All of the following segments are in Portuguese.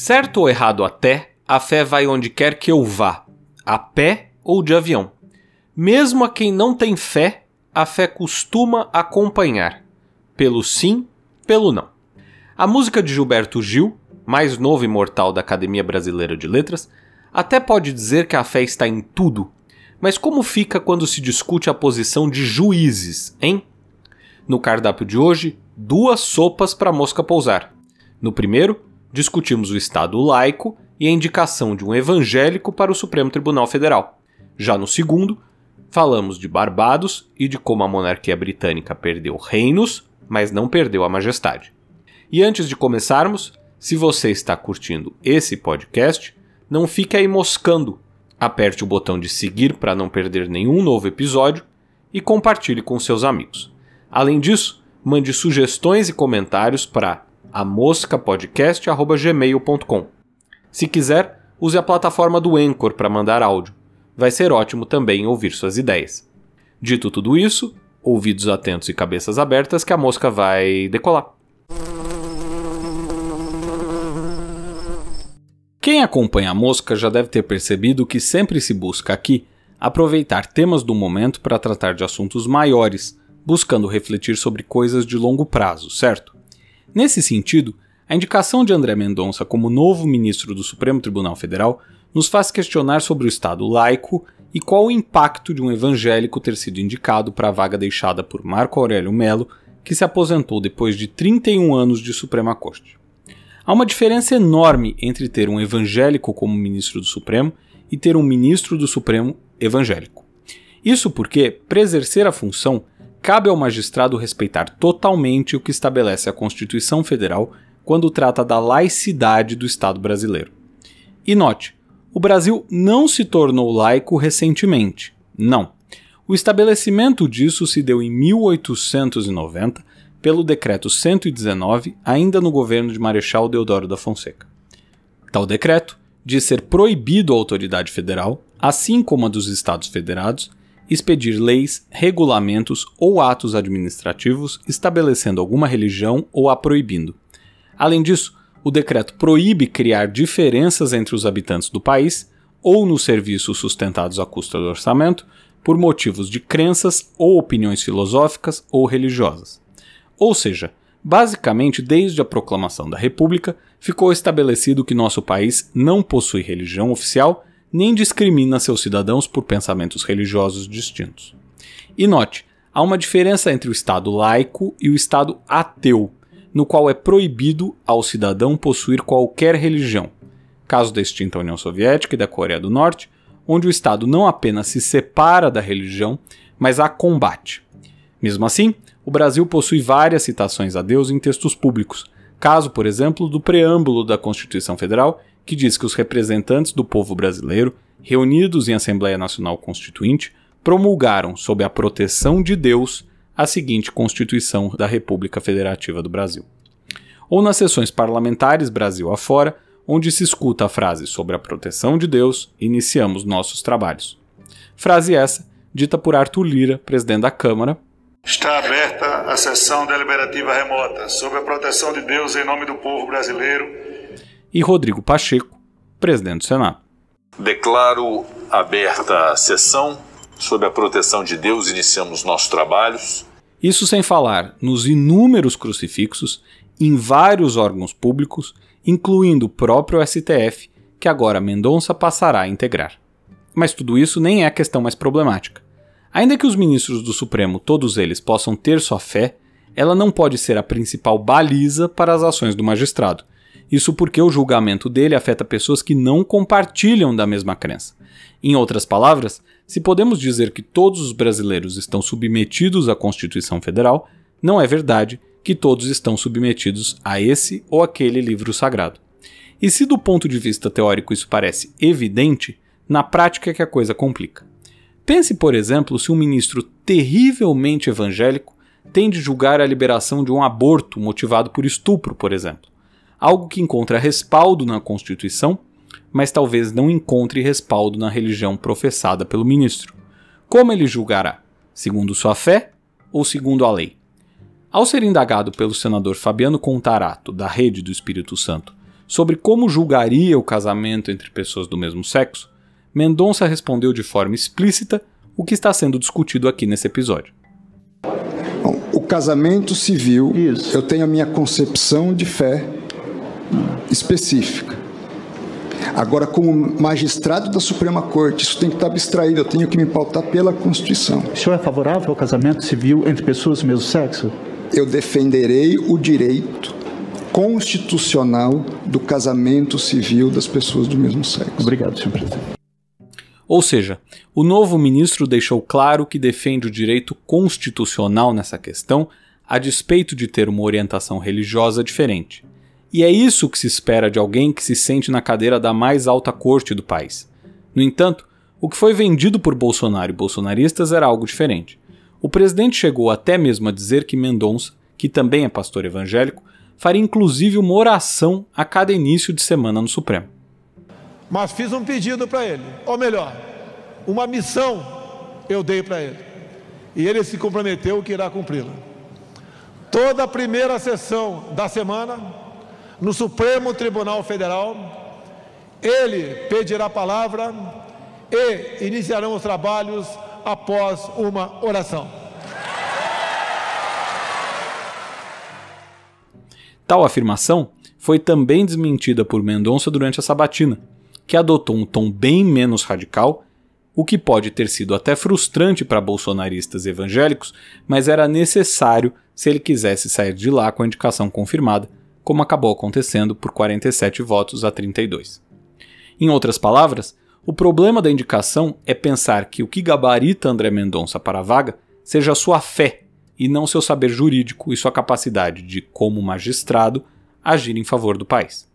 Certo ou errado até, a fé vai onde quer que eu vá, a pé ou de avião. Mesmo a quem não tem fé, a fé costuma acompanhar, pelo sim, pelo não. A música de Gilberto Gil, mais novo imortal da Academia Brasileira de Letras, até pode dizer que a fé está em tudo, mas como fica quando se discute a posição de juízes, hein? No cardápio de hoje, duas sopas para mosca pousar. No primeiro, discutimos o Estado laico e a indicação de um evangélico para o Supremo Tribunal Federal. Já no segundo, falamos de Barbados e de como a monarquia britânica perdeu reinos, mas não perdeu a majestade. E antes de começarmos, se você está curtindo esse podcast, não fique aí moscando. Aperte o botão de seguir para não perder nenhum novo episódio e compartilhe com seus amigos. Além disso, mande sugestões e comentários para amoscapodcast.gmail.com. Se quiser, use a plataforma do Anchor para mandar áudio. Vai ser ótimo também ouvir suas ideias. Dito tudo isso, ouvidos atentos e cabeças abertas que a mosca vai decolar. Quem acompanha a mosca já deve ter percebido que sempre se busca aqui aproveitar temas do momento para tratar de assuntos maiores, buscando refletir sobre coisas de longo prazo, certo? Nesse sentido, a indicação de André Mendonça como novo ministro do Supremo Tribunal Federal nos faz questionar sobre o Estado laico e qual o impacto de um evangélico ter sido indicado para a vaga deixada por Marco Aurélio Melo, que se aposentou depois de 31 anos de Suprema Corte. Há uma diferença enorme entre ter um evangélico como ministro do Supremo e ter um ministro do Supremo evangélico. Isso porque, para exercer a função, cabe ao magistrado respeitar totalmente o que estabelece a Constituição Federal quando trata da laicidade do Estado brasileiro. E note, o Brasil não se tornou laico recentemente. Não. O estabelecimento disso se deu em 1890 pelo Decreto 119, ainda no governo de Marechal Deodoro da Fonseca. Tal decreto diz ser proibido à autoridade federal, assim como a dos Estados Federados, expedir leis, regulamentos ou atos administrativos estabelecendo alguma religião ou a proibindo. Além disso, o decreto proíbe criar diferenças entre os habitantes do país ou nos serviços sustentados à custa do orçamento por motivos de crenças ou opiniões filosóficas ou religiosas. Ou seja, basicamente, desde a proclamação da República, ficou estabelecido que nosso país não possui religião oficial nem discrimina seus cidadãos por pensamentos religiosos distintos. E note, há uma diferença entre o Estado laico e o Estado ateu, no qual é proibido ao cidadão possuir qualquer religião, caso da extinta União Soviética e da Coreia do Norte, onde o Estado não apenas se separa da religião, mas a combate. Mesmo assim, o Brasil possui várias citações a Deus em textos públicos, caso, por exemplo, do preâmbulo da Constituição Federal que diz que os representantes do povo brasileiro, reunidos em Assembleia Nacional Constituinte, promulgaram, sob a proteção de Deus, a seguinte Constituição da República Federativa do Brasil. Ou nas sessões parlamentares Brasil afora, onde se escuta a frase sobre a proteção de Deus, iniciamos nossos trabalhos. Frase essa dita por Arthur Lira, presidente da Câmara. Está aberta a sessão deliberativa remota sob a proteção de Deus em nome do povo brasileiro e Rodrigo Pacheco, presidente do Senado. Declaro aberta a sessão. Sob a proteção de Deus, iniciamos nossos trabalhos. Isso sem falar nos inúmeros crucifixos em vários órgãos públicos, incluindo o próprio STF, que agora Mendonça passará a integrar. Mas tudo isso nem é a questão mais problemática. Ainda que os ministros do Supremo, todos eles, possam ter sua fé, ela não pode ser a principal baliza para as ações do magistrado, isso porque o julgamento dele afeta pessoas que não compartilham da mesma crença. Em outras palavras, se podemos dizer que todos os brasileiros estão submetidos à Constituição Federal, não é verdade que todos estão submetidos a esse ou aquele livro sagrado. E se do ponto de vista teórico isso parece evidente, na prática é que a coisa complica. Pense, por exemplo, se um ministro terrivelmente evangélico tem de julgar a liberação de um aborto motivado por estupro, por exemplo algo que encontra respaldo na Constituição, mas talvez não encontre respaldo na religião professada pelo ministro. Como ele julgará? Segundo sua fé ou segundo a lei? Ao ser indagado pelo senador Fabiano Contarato, da Rede do Espírito Santo, sobre como julgaria o casamento entre pessoas do mesmo sexo, Mendonça respondeu de forma explícita o que está sendo discutido aqui nesse episódio. Bom, o casamento civil, Isso. eu tenho a minha concepção de fé específica. Agora, como magistrado da Suprema Corte, isso tem que estar abstraído, eu tenho que me pautar pela Constituição. O senhor é favorável ao casamento civil entre pessoas do mesmo sexo? Eu defenderei o direito constitucional do casamento civil das pessoas do mesmo sexo. Obrigado, senhor presidente. Ou seja, o novo ministro deixou claro que defende o direito constitucional nessa questão, a despeito de ter uma orientação religiosa diferente. E é isso que se espera de alguém que se sente na cadeira da mais alta corte do país. No entanto, o que foi vendido por Bolsonaro e bolsonaristas era algo diferente. O presidente chegou até mesmo a dizer que Mendonça, que também é pastor evangélico, faria inclusive uma oração a cada início de semana no Supremo. Mas fiz um pedido para ele, ou melhor, uma missão eu dei para ele. E ele se comprometeu que irá cumpri-la. Toda a primeira sessão da semana, no Supremo Tribunal Federal, ele pedirá a palavra e iniciarão os trabalhos após uma oração. Tal afirmação foi também desmentida por Mendonça durante a sabatina, que adotou um tom bem menos radical, o que pode ter sido até frustrante para bolsonaristas evangélicos, mas era necessário se ele quisesse sair de lá com a indicação confirmada, como acabou acontecendo por 47 votos a 32. Em outras palavras, o problema da indicação é pensar que o que gabarita André Mendonça para a vaga seja sua fé e não seu saber jurídico e sua capacidade de, como magistrado, agir em favor do país.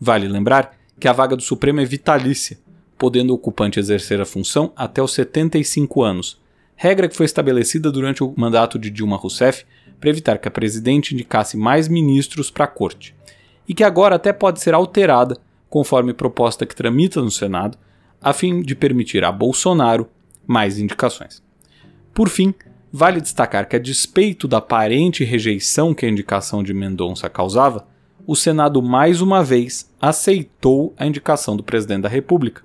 Vale lembrar que a vaga do Supremo é vitalícia, podendo o ocupante exercer a função até os 75 anos, regra que foi estabelecida durante o mandato de Dilma Rousseff para evitar que a presidente indicasse mais ministros para a corte, e que agora até pode ser alterada conforme proposta que tramita no Senado, a fim de permitir a Bolsonaro mais indicações. Por fim, Vale destacar que, a despeito da aparente rejeição que a indicação de Mendonça causava, o Senado mais uma vez aceitou a indicação do presidente da República,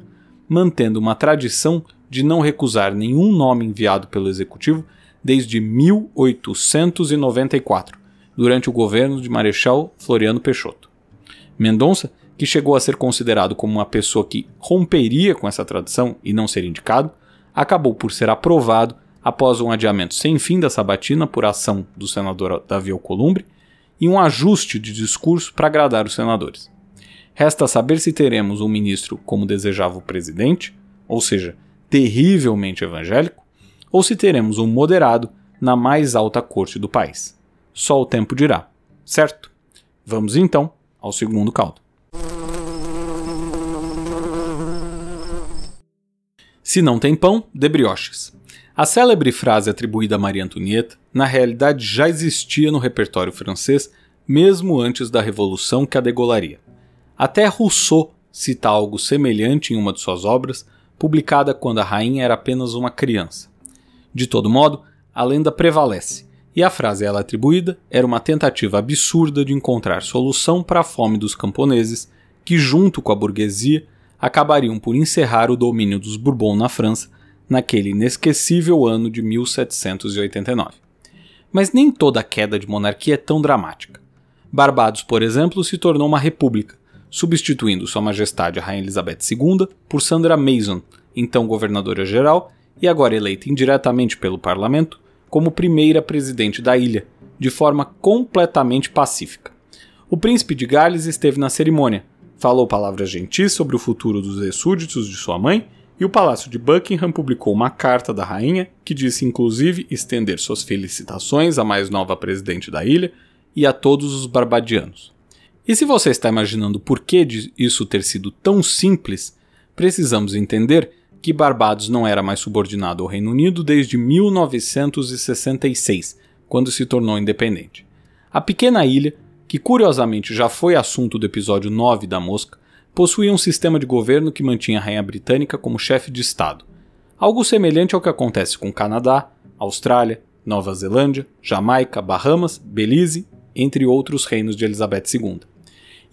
mantendo uma tradição de não recusar nenhum nome enviado pelo Executivo desde 1894, durante o governo de Marechal Floriano Peixoto. Mendonça, que chegou a ser considerado como uma pessoa que romperia com essa tradição e não ser indicado, acabou por ser aprovado após um adiamento sem fim da sabatina por ação do senador Davi Alcolumbre e um ajuste de discurso para agradar os senadores. Resta saber se teremos um ministro como desejava o presidente, ou seja, terrivelmente evangélico, ou se teremos um moderado na mais alta corte do país. Só o tempo dirá, certo? Vamos então ao segundo caldo. Se não tem pão, dê brioches. A célebre frase atribuída a Maria Antonieta, na realidade já existia no repertório francês mesmo antes da revolução que a degolaria. Até Rousseau cita algo semelhante em uma de suas obras, publicada quando a rainha era apenas uma criança. De todo modo, a lenda prevalece, e a frase a ela atribuída era uma tentativa absurda de encontrar solução para a fome dos camponeses, que, junto com a burguesia, acabariam por encerrar o domínio dos Bourbon na França naquele inesquecível ano de 1789. Mas nem toda a queda de monarquia é tão dramática. Barbados, por exemplo, se tornou uma república, substituindo Sua Majestade a Rainha Elizabeth II por Sandra Mason, então governadora-geral e agora eleita indiretamente pelo parlamento como primeira presidente da ilha, de forma completamente pacífica. O príncipe de Gales esteve na cerimônia, falou palavras gentis sobre o futuro dos súditos de sua mãe e o Palácio de Buckingham publicou uma carta da rainha que disse inclusive estender suas felicitações à mais nova presidente da ilha e a todos os barbadianos. E se você está imaginando por que isso ter sido tão simples, precisamos entender que Barbados não era mais subordinado ao Reino Unido desde 1966, quando se tornou independente. A pequena ilha, que curiosamente já foi assunto do episódio 9 da Mosca, possuía um sistema de governo que mantinha a rainha britânica como chefe de Estado. Algo semelhante ao que acontece com Canadá, Austrália, Nova Zelândia, Jamaica, Bahamas, Belize, entre outros reinos de Elizabeth II.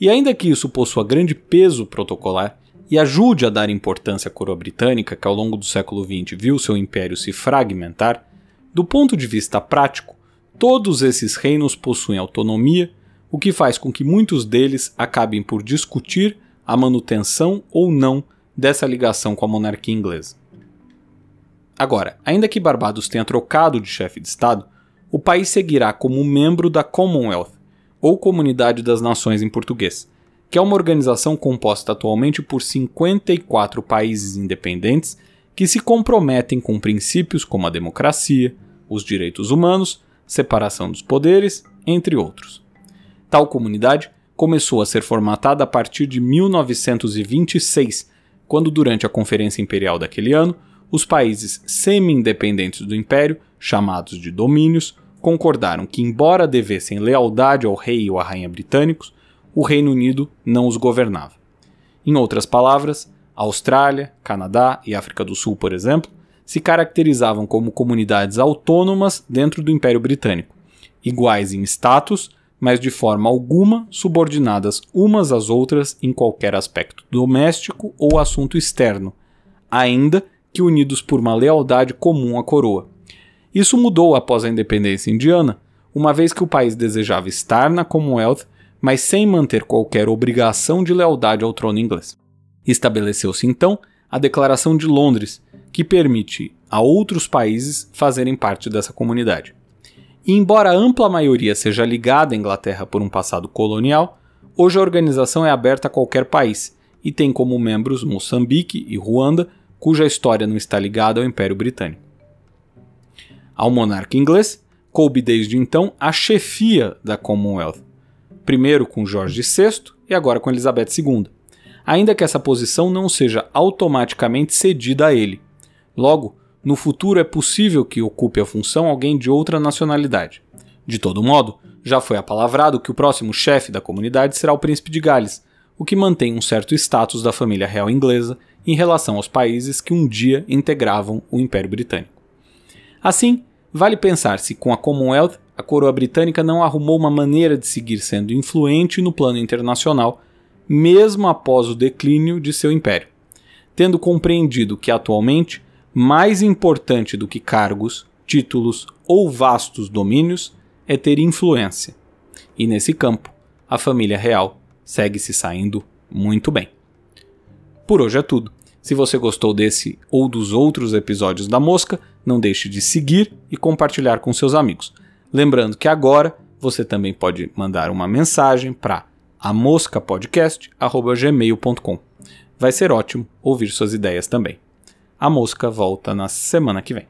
E ainda que isso possua grande peso protocolar e ajude a dar importância à coroa britânica, que ao longo do século XX viu seu império se fragmentar, do ponto de vista prático, todos esses reinos possuem autonomia, o que faz com que muitos deles acabem por discutir a manutenção ou não dessa ligação com a monarquia inglesa. Agora, ainda que Barbados tenha trocado de chefe de Estado, o país seguirá como membro da Commonwealth, ou Comunidade das Nações em português, que é uma organização composta atualmente por 54 países independentes que se comprometem com princípios como a democracia, os direitos humanos, separação dos poderes, entre outros. Tal comunidade começou a ser formatada a partir de 1926, quando, durante a Conferência Imperial daquele ano, os países semi-independentes do Império, chamados de domínios, concordaram que, embora devessem lealdade ao rei ou à rainha britânicos, o Reino Unido não os governava. Em outras palavras, a Austrália, Canadá e África do Sul, por exemplo, se caracterizavam como comunidades autônomas dentro do Império Britânico, iguais em status, mas de forma alguma subordinadas umas às outras em qualquer aspecto doméstico ou assunto externo, ainda que unidos por uma lealdade comum à coroa. Isso mudou após a independência indiana, uma vez que o país desejava estar na Commonwealth, mas sem manter qualquer obrigação de lealdade ao trono inglês. Estabeleceu-se então a Declaração de Londres, que permite a outros países fazerem parte dessa comunidade. E embora a ampla maioria seja ligada à Inglaterra por um passado colonial, hoje a organização é aberta a qualquer país e tem como membros Moçambique e Ruanda, cuja história não está ligada ao Império Britânico. Ao monarca inglês, coube desde então a chefia da Commonwealth, primeiro com Jorge VI e agora com Elizabeth II, ainda que essa posição não seja automaticamente cedida a ele. Logo, no futuro é possível que ocupe a função alguém de outra nacionalidade. De todo modo, já foi apalavrado que o próximo chefe da comunidade será o príncipe de Gales, o que mantém um certo status da família real inglesa em relação aos países que um dia integravam o Império Britânico. Assim, vale pensar se com a Commonwealth a coroa britânica não arrumou uma maneira de seguir sendo influente no plano internacional, mesmo após o declínio de seu império, tendo compreendido que atualmente mais importante do que cargos, títulos ou vastos domínios é ter influência. E nesse campo, a família real segue se saindo muito bem. Por hoje é tudo. Se você gostou desse ou dos outros episódios da Mosca, não deixe de seguir e compartilhar com seus amigos. Lembrando que agora você também pode mandar uma mensagem para amoscapodcast.gmail.com. Vai ser ótimo ouvir suas ideias também. A mosca volta na semana que vem.